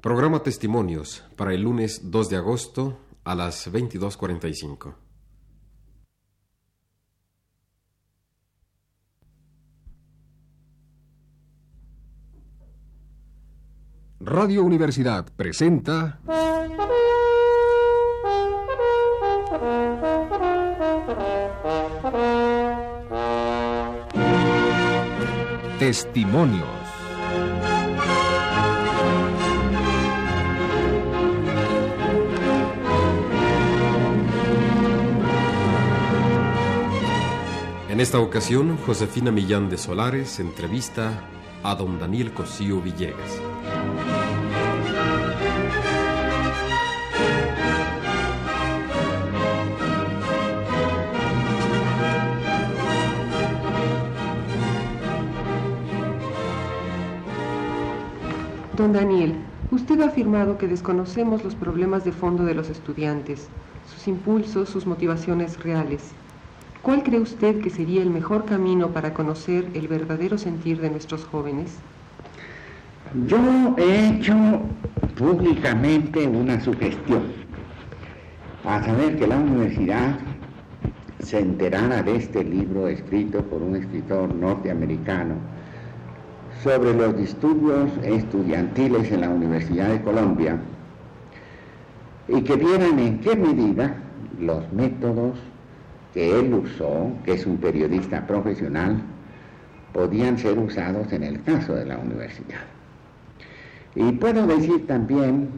Programa Testimonios para el lunes 2 de agosto a las 22.45. Radio Universidad presenta Testimonios. En esta ocasión, Josefina Millán de Solares entrevista a don Daniel Cosío Villegas. Don Daniel, usted ha afirmado que desconocemos los problemas de fondo de los estudiantes, sus impulsos, sus motivaciones reales. ¿Cuál cree usted que sería el mejor camino para conocer el verdadero sentir de nuestros jóvenes? Yo he hecho públicamente una sugestión a saber que la universidad se enterara de este libro escrito por un escritor norteamericano sobre los disturbios estudiantiles en la Universidad de Colombia y que vieran en qué medida los métodos que él usó, que es un periodista profesional, podían ser usados en el caso de la universidad. Y puedo decir también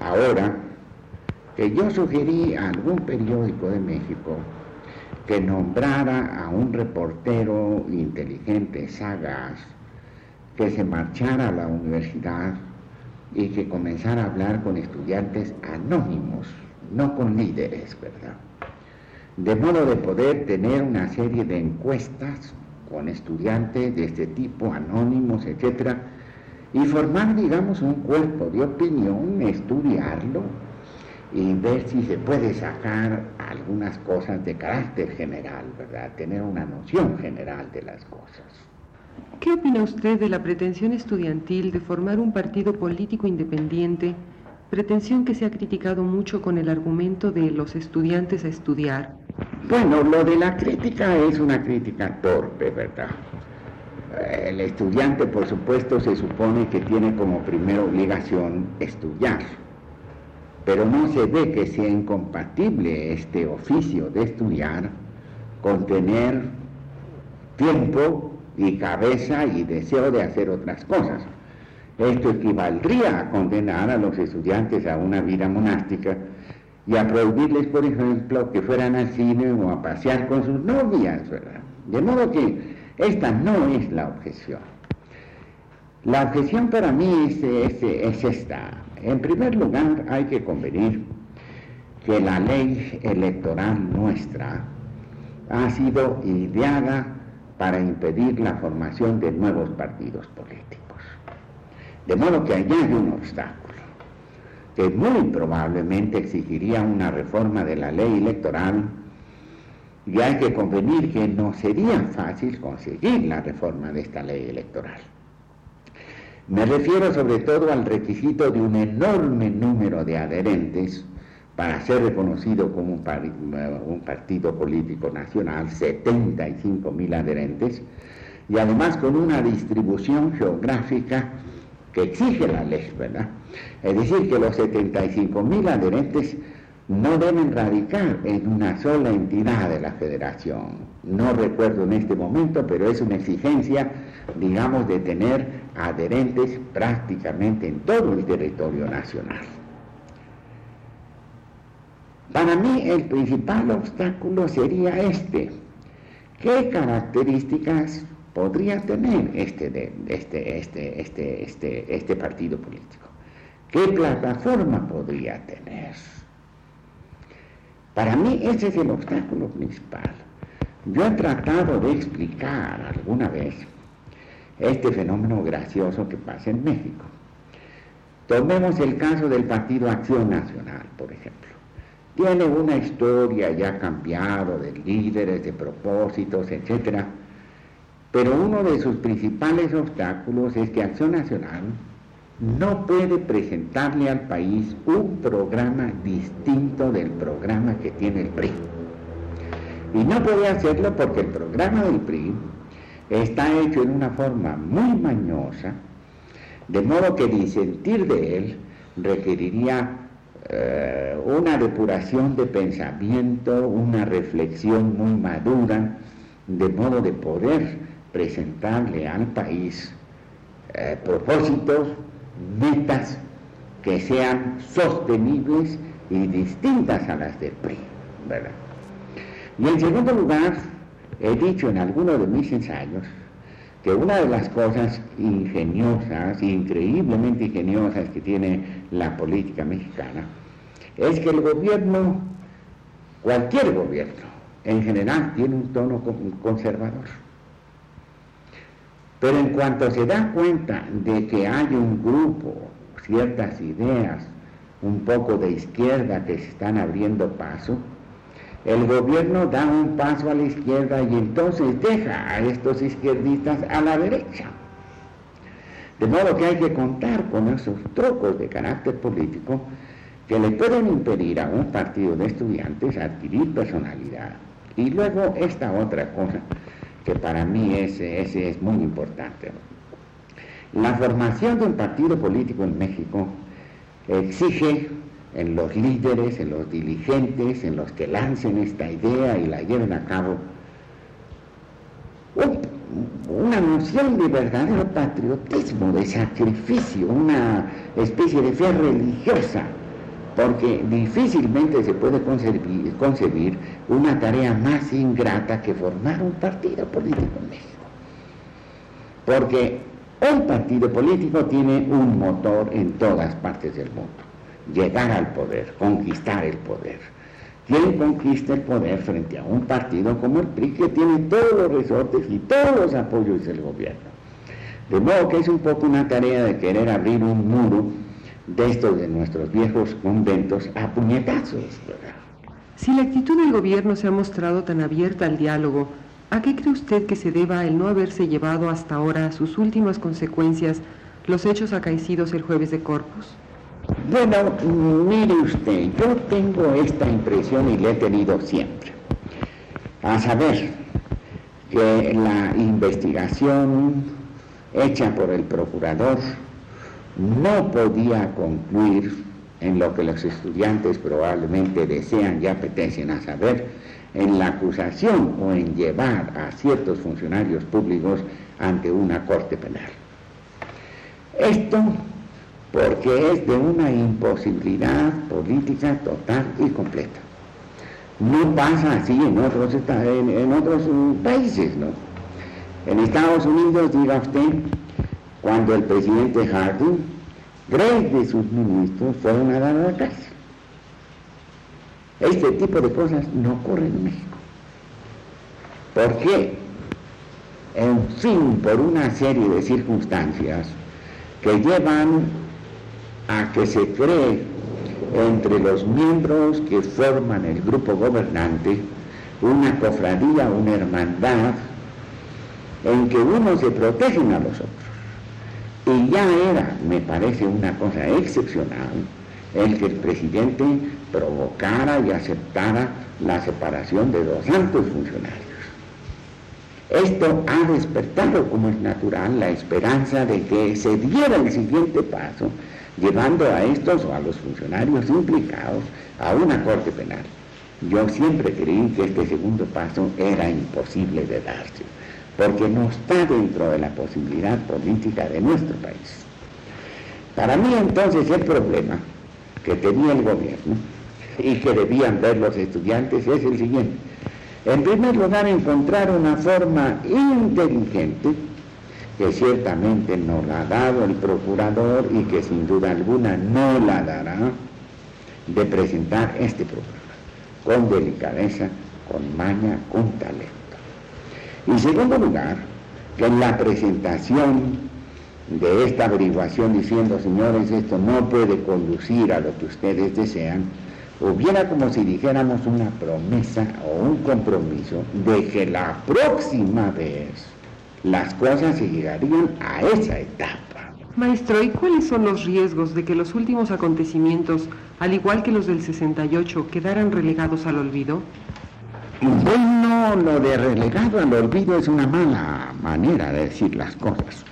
ahora que yo sugerí a algún periódico de México que nombrara a un reportero inteligente, sagaz, que se marchara a la universidad y que comenzara a hablar con estudiantes anónimos, no con líderes, ¿verdad? De modo de poder tener una serie de encuestas con estudiantes de este tipo, anónimos, etcétera, y formar, digamos, un cuerpo de opinión, estudiarlo y ver si se puede sacar algunas cosas de carácter general, ¿verdad? Tener una noción general de las cosas. ¿Qué opina usted de la pretensión estudiantil de formar un partido político independiente, pretensión que se ha criticado mucho con el argumento de los estudiantes a estudiar? Bueno, lo de la crítica es una crítica torpe, ¿verdad? El estudiante, por supuesto, se supone que tiene como primera obligación estudiar, pero no se ve que sea incompatible este oficio de estudiar con tener tiempo y cabeza y deseo de hacer otras cosas. Esto equivaldría a condenar a los estudiantes a una vida monástica y a prohibirles, por ejemplo, que fueran al cine o a pasear con sus novias, ¿verdad? De modo que esta no es la objeción. La objeción para mí es, es, esta. En primer lugar, hay que convenir que la ley electoral nuestra ha sido ideada para impedir la formación de nuevos partidos políticos. De modo que allá hay un obstáculo que muy probablemente exigiría una reforma de la ley electoral y hay que convenir que no sería fácil conseguir la reforma de esta ley electoral. Me refiero sobre todo al requisito de un enorme número de adherentes para ser reconocido como un, partido político nacional, 75 mil adherentes, y además con una distribución geográfica exige la ley, ¿verdad? Es decir, que los 75 mil adherentes no deben radicar en una sola entidad de la federación. No recuerdo en este momento, pero es una exigencia, digamos, de tener adherentes prácticamente en todo el territorio nacional. Para mí el principal obstáculo sería este. ¿Qué características podría tener este, este, este, este, este, este partido político? ¿Qué plataforma podría tener? Para mí ese es el obstáculo principal. Yo he tratado de explicar alguna vez este fenómeno gracioso que pasa en México. Tomemos el caso del Partido Acción Nacional, por ejemplo tiene una historia ya cambiado de líderes, de propósitos, etc. Pero uno de sus principales obstáculos es que Acción Nacional no puede presentarle al país un programa distinto del programa que tiene el PRI. Y no puede hacerlo porque el programa del PRI está hecho en una forma muy mañosa, de modo que disentir de él requeriría eh, una depuración de pensamiento, una reflexión muy madura, de modo de poder presentarle al país eh, propósitos metas que sean sostenibles y distintas a las del PRI, ¿verdad? Y en segundo lugar, he dicho en algunos de mis ensayos que una de las cosas ingeniosas, increíblemente ingeniosas que tiene la política mexicana, es que el gobierno, cualquier gobierno, en general tiene un tono conservador. Pero en cuanto se da cuenta de que hay un grupo, ciertas ideas un poco de izquierda que se están abriendo paso, el gobierno da un paso a la izquierda y entonces deja a estos izquierdistas a la derecha. De modo que hay que contar con esos trucos de carácter político que le pueden impedir a un partido de estudiantes adquirir personalidad. Y luego esta otra cosa que para mí ese, es muy importante. La formación de un partido político en México exige en los líderes, en los dirigentes, en los que lancen esta idea y la lleven a cabo, una noción de verdadero patriotismo, de sacrificio, una especie de fe religiosa porque difícilmente se puede concebir, una tarea más ingrata que formar un partido político en México. Porque un partido político tiene un motor en todas partes del mundo, llegar al poder, conquistar el poder. ¿Quién conquista el poder frente a un partido como el PRI que tiene todos los resortes y todos los apoyos del gobierno? De modo que es un poco una tarea de querer abrir un muro de estos de nuestros viejos conventos a puñetazos. Si la actitud del gobierno se ha mostrado tan abierta al diálogo, ¿a qué cree usted que se deba el no haberse llevado hasta ahora a sus últimas consecuencias los hechos acaecidos el jueves de Corpus? Bueno, mire usted, yo tengo esta impresión y la he tenido siempre. A saber, que la investigación hecha por el procurador no podía concluir en lo que los estudiantes probablemente desean y apetecen a saber, en la acusación o en llevar a ciertos funcionarios públicos ante una corte penal. Esto porque es de una imposibilidad política total y completa. No pasa así en otros, en, otros países, ¿no? En Estados Unidos, diga usted, cuando el presidente Harding, tres de sus ministros fueron a dar a la cárcel. Este tipo de cosas no ocurren en México. ¿Por qué? En fin, por una serie de circunstancias que llevan a que se cree entre los miembros que forman el grupo gobernante una cofradía, una hermandad, en que unos se protegen a los otros y ya era, me parece, una cosa excepcional el que el presidente provocara y aceptara la separación de dos altos funcionarios. Esto ha despertado, como es natural, la esperanza de que se diera el siguiente paso, llevando a estos o a los funcionarios implicados a una corte penal. Yo siempre creí que este segundo paso era imposible de darse porque no está dentro de la posibilidad política de nuestro país. Para mí entonces el problema que tenía el gobierno y que debían ver los estudiantes es el siguiente. En primer lugar, encontrar una forma inteligente que ciertamente no la ha dado el procurador y que sin duda alguna no la dará de presentar este programa con delicadeza, con maña, con talento. En segundo lugar, que en la presentación de esta averiguación diciendo, señores, esto no puede conducir a lo que ustedes desean, hubiera como si dijéramos una promesa o un compromiso de que la próxima vez las cosas llegarían a esa etapa. Maestro, ¿y cuáles son los riesgos de que los últimos acontecimientos, al igual que los del 68, quedaran relegados al olvido? Bueno, lo de relegado al olvido es una mala manera de decir las cosas.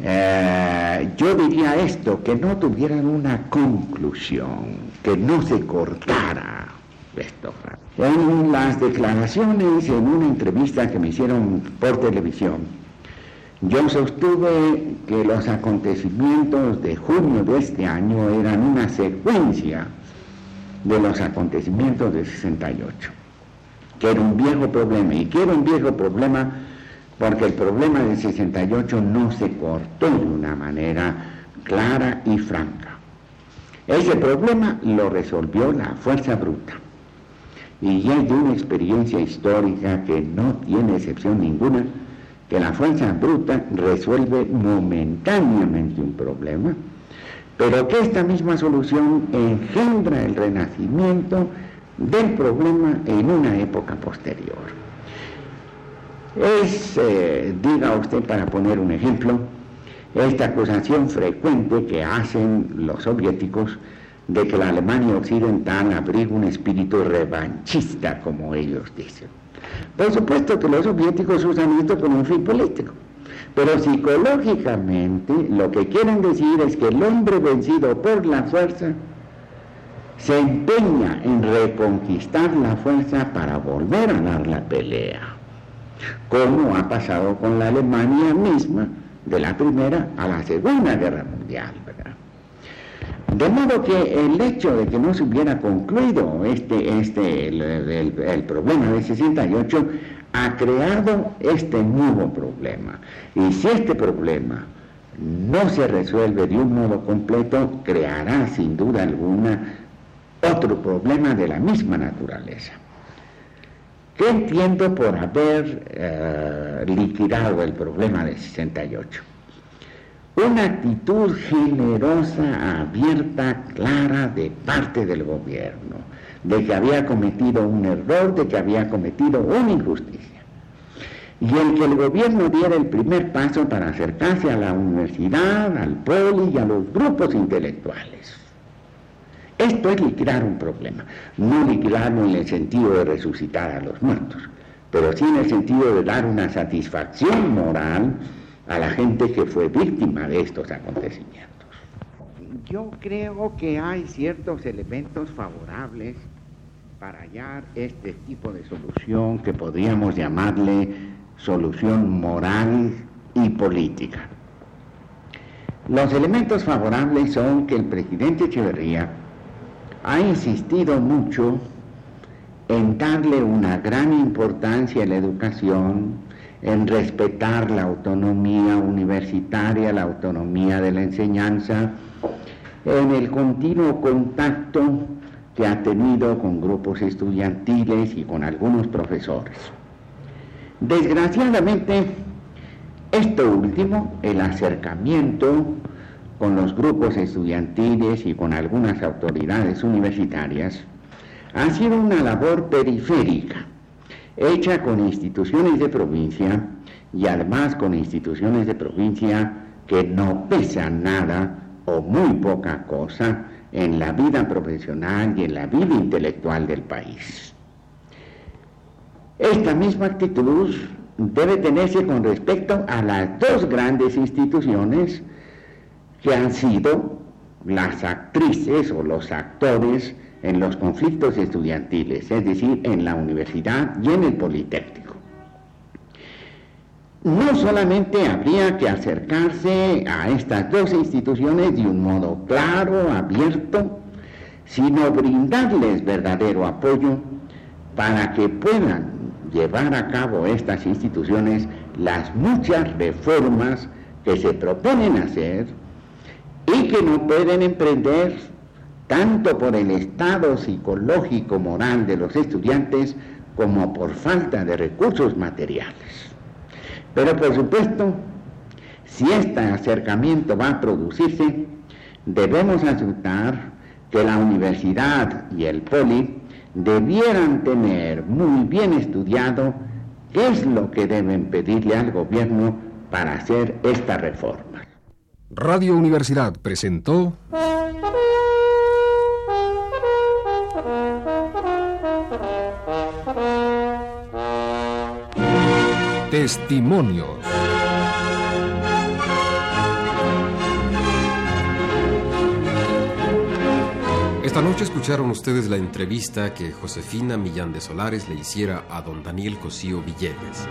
Eh, yo diría esto, que no tuvieran una conclusión, que no se cortara esto. En las declaraciones, en una entrevista que me hicieron por televisión, yo sostuve que los acontecimientos de junio de este año eran una secuencia de los acontecimientos de 68, que era un viejo problema, y que era un viejo problema porque el problema del 68 no se cortó de una manera clara y franca. Ese problema lo resolvió la fuerza bruta. Y es de una experiencia histórica que no tiene excepción ninguna, que la fuerza bruta resuelve momentáneamente un problema, pero que esta misma solución engendra el renacimiento del problema en una época posterior. Es, eh, diga usted para poner un ejemplo, esta acusación frecuente que hacen los soviéticos de que la Alemania occidental abriga un espíritu revanchista, como ellos dicen. Por supuesto que los soviéticos usan esto como un fin político, pero psicológicamente lo que quieren decir es que el hombre vencido por la fuerza se empeña en reconquistar la fuerza para volver a dar la pelea, como ha pasado con la Alemania misma de la Primera a la Segunda Guerra Mundial. De modo que el hecho de que no se hubiera concluido este, este, el, problema del 68 ha creado este nuevo problema. Y si este problema no se resuelve de un modo completo, creará sin duda alguna otro problema de la misma naturaleza. ¿Qué entiendo por haber eh, liquidado el problema del 68? una actitud generosa, abierta, clara de parte del gobierno, de que había cometido un error, de que había cometido una injusticia. Y el que el gobierno diera el primer paso para acercarse a la universidad, al poli y a los grupos intelectuales. Esto es liquidar un problema, no liquidarlo en el sentido de resucitar a los muertos, pero sí en el sentido de dar una satisfacción moral a la gente que fue víctima de estos acontecimientos. Yo creo que hay ciertos elementos favorables para hallar este tipo de solución que podríamos llamarle solución moral y política. Los elementos favorables son que el presidente Echeverría ha insistido mucho en darle una gran importancia a la educación, en respetar la autonomía universitaria, la autonomía de la enseñanza, en el continuo contacto que ha tenido con grupos estudiantiles y con algunos profesores. Desgraciadamente, esto último, el acercamiento con los grupos estudiantiles y con algunas autoridades universitarias, ha sido una labor periférica hecha con instituciones de provincia y además con instituciones de provincia que no pesan nada o muy poca cosa en la vida profesional y en la vida intelectual del país. Esta misma actitud debe tenerse con respecto a las dos grandes instituciones que han sido las actrices o los actores en los conflictos estudiantiles, es decir, en la universidad y en el Politécnico. No solamente habría que acercarse a estas dos instituciones de un modo claro, abierto, sino brindarles verdadero apoyo para que puedan llevar a cabo estas instituciones las muchas reformas que se proponen hacer y que no pueden emprender tanto por el estado psicológico moral de los estudiantes como por falta de recursos materiales. Pero por supuesto, si este acercamiento va a producirse, debemos aceptar que la universidad y el poli debieran tener muy bien estudiado qué es lo que deben pedirle al gobierno para hacer esta reforma. Radio Universidad presentó Testimonios. Esta noche escucharon ustedes la entrevista que Josefina Millán de Solares le hiciera a don Daniel Cosío Villegas.